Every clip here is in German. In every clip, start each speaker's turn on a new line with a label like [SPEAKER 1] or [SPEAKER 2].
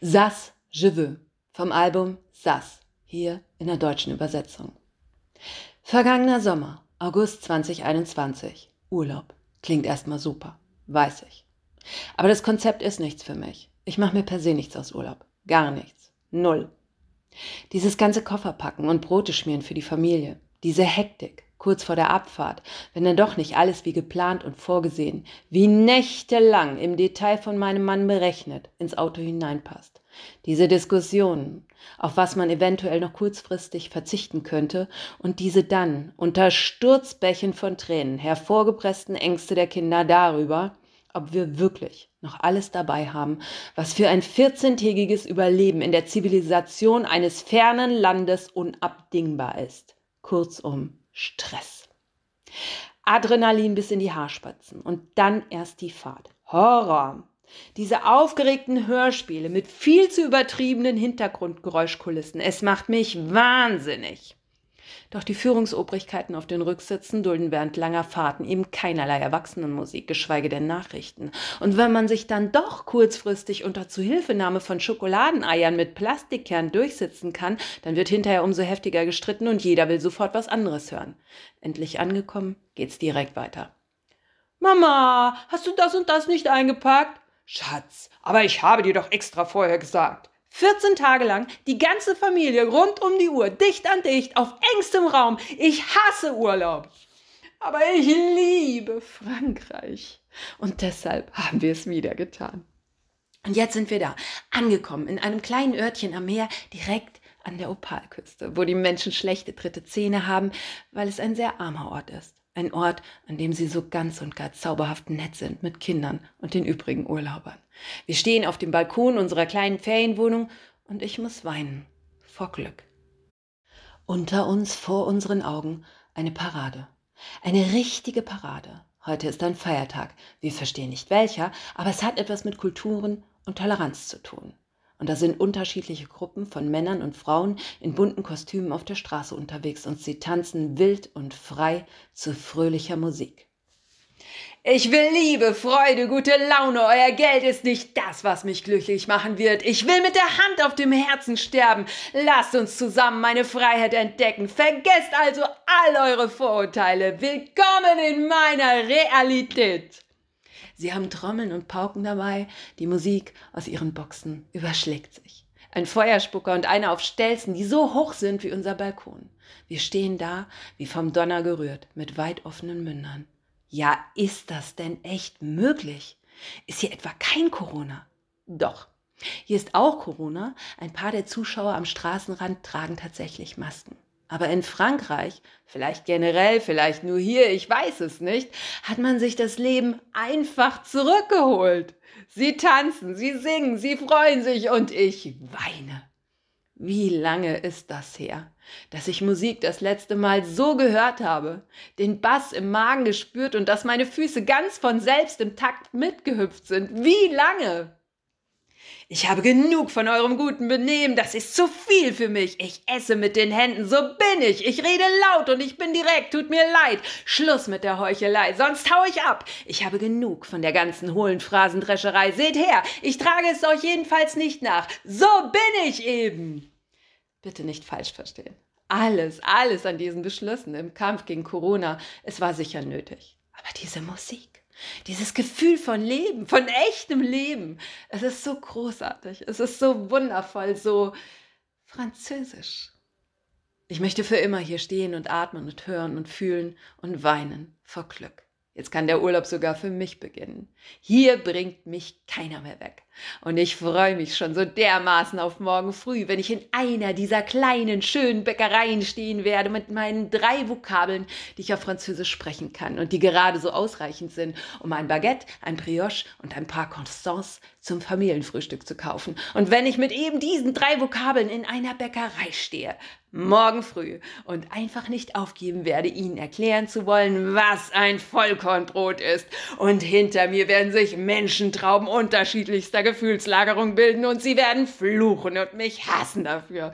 [SPEAKER 1] Sas, je veux vom Album Sas, hier in der deutschen Übersetzung. Vergangener Sommer, August 2021. Urlaub. Klingt erstmal super, weiß ich. Aber das Konzept ist nichts für mich. Ich mache mir per se nichts aus Urlaub. Gar nichts. Null. Dieses ganze Kofferpacken und Brote schmieren für die Familie. Diese Hektik kurz vor der Abfahrt, wenn dann doch nicht alles wie geplant und vorgesehen, wie nächtelang im Detail von meinem Mann berechnet, ins Auto hineinpasst. Diese Diskussionen, auf was man eventuell noch kurzfristig verzichten könnte, und diese dann unter Sturzbächen von Tränen hervorgepressten Ängste der Kinder darüber, ob wir wirklich noch alles dabei haben, was für ein 14-tägiges Überleben in der Zivilisation eines fernen Landes unabdingbar ist. Kurzum, Stress. Adrenalin bis in die Haarspatzen und dann erst die Fahrt. Horror. Diese aufgeregten Hörspiele mit viel zu übertriebenen Hintergrundgeräuschkulissen. Es macht mich wahnsinnig. Doch die Führungsobrigkeiten auf den Rücksitzen dulden während langer Fahrten eben keinerlei Erwachsenenmusik, geschweige denn Nachrichten. Und wenn man sich dann doch kurzfristig unter Zuhilfenahme von Schokoladeneiern mit Plastikkern durchsitzen kann, dann wird hinterher umso heftiger gestritten und jeder will sofort was anderes hören. Endlich angekommen, geht's direkt weiter. Mama, hast du das und das nicht eingepackt? Schatz, aber ich habe dir doch extra vorher gesagt. 14 Tage lang, die ganze Familie rund um die Uhr, dicht an dicht, auf engstem Raum. Ich hasse Urlaub. Aber ich liebe Frankreich. Und deshalb haben wir es wieder getan. Und jetzt sind wir da, angekommen in einem kleinen Örtchen am Meer, direkt an der Opalküste, wo die Menschen schlechte dritte Zähne haben, weil es ein sehr armer Ort ist. Ein Ort, an dem sie so ganz und gar zauberhaft nett sind mit Kindern und den übrigen Urlaubern. Wir stehen auf dem Balkon unserer kleinen Ferienwohnung und ich muss weinen. Vor Glück. Unter uns, vor unseren Augen, eine Parade. Eine richtige Parade. Heute ist ein Feiertag. Wir verstehen nicht welcher, aber es hat etwas mit Kulturen und Toleranz zu tun. Und da sind unterschiedliche Gruppen von Männern und Frauen in bunten Kostümen auf der Straße unterwegs und sie tanzen wild und frei zu fröhlicher Musik. Ich will Liebe, Freude, gute Laune. Euer Geld ist nicht das, was mich glücklich machen wird. Ich will mit der Hand auf dem Herzen sterben. Lasst uns zusammen meine Freiheit entdecken. Vergesst also all eure Vorurteile. Willkommen in meiner Realität. Sie haben Trommeln und Pauken dabei, die Musik aus ihren Boxen überschlägt sich. Ein Feuerspucker und einer auf Stelzen, die so hoch sind wie unser Balkon. Wir stehen da, wie vom Donner gerührt, mit weit offenen Mündern. Ja, ist das denn echt möglich? Ist hier etwa kein Corona? Doch. Hier ist auch Corona. Ein paar der Zuschauer am Straßenrand tragen tatsächlich Masken. Aber in Frankreich, vielleicht generell, vielleicht nur hier, ich weiß es nicht, hat man sich das Leben einfach zurückgeholt. Sie tanzen, sie singen, sie freuen sich und ich weine. Wie lange ist das her, dass ich Musik das letzte Mal so gehört habe, den Bass im Magen gespürt und dass meine Füße ganz von selbst im Takt mitgehüpft sind? Wie lange? Ich habe genug von eurem guten Benehmen, das ist zu viel für mich. Ich esse mit den Händen, so bin ich. Ich rede laut und ich bin direkt, tut mir leid. Schluss mit der Heuchelei, sonst hau ich ab. Ich habe genug von der ganzen hohlen Phrasendrescherei. Seht her, ich trage es euch jedenfalls nicht nach. So bin ich eben. Bitte nicht falsch verstehen. Alles, alles an diesen Beschlüssen im Kampf gegen Corona, es war sicher nötig. Aber diese Musik. Dieses Gefühl von Leben, von echtem Leben. Es ist so großartig, es ist so wundervoll, so französisch. Ich möchte für immer hier stehen und atmen und hören und fühlen und weinen vor Glück. Jetzt kann der Urlaub sogar für mich beginnen. Hier bringt mich keiner mehr weg. Und ich freue mich schon so dermaßen auf morgen früh, wenn ich in einer dieser kleinen, schönen Bäckereien stehen werde mit meinen drei Vokabeln, die ich auf Französisch sprechen kann und die gerade so ausreichend sind, um ein Baguette, ein Brioche und ein paar Constance zum Familienfrühstück zu kaufen. Und wenn ich mit eben diesen drei Vokabeln in einer Bäckerei stehe, morgen früh, und einfach nicht aufgeben werde, Ihnen erklären zu wollen, was ein Vollkornbrot ist. Und hinter mir werden sich Menschentrauben unterschiedlichster Gefühlslagerung bilden und Sie werden fluchen und mich hassen dafür.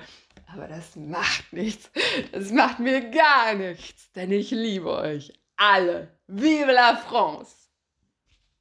[SPEAKER 1] Aber das macht nichts. Das macht mir gar nichts, denn ich liebe euch alle. Vive la France!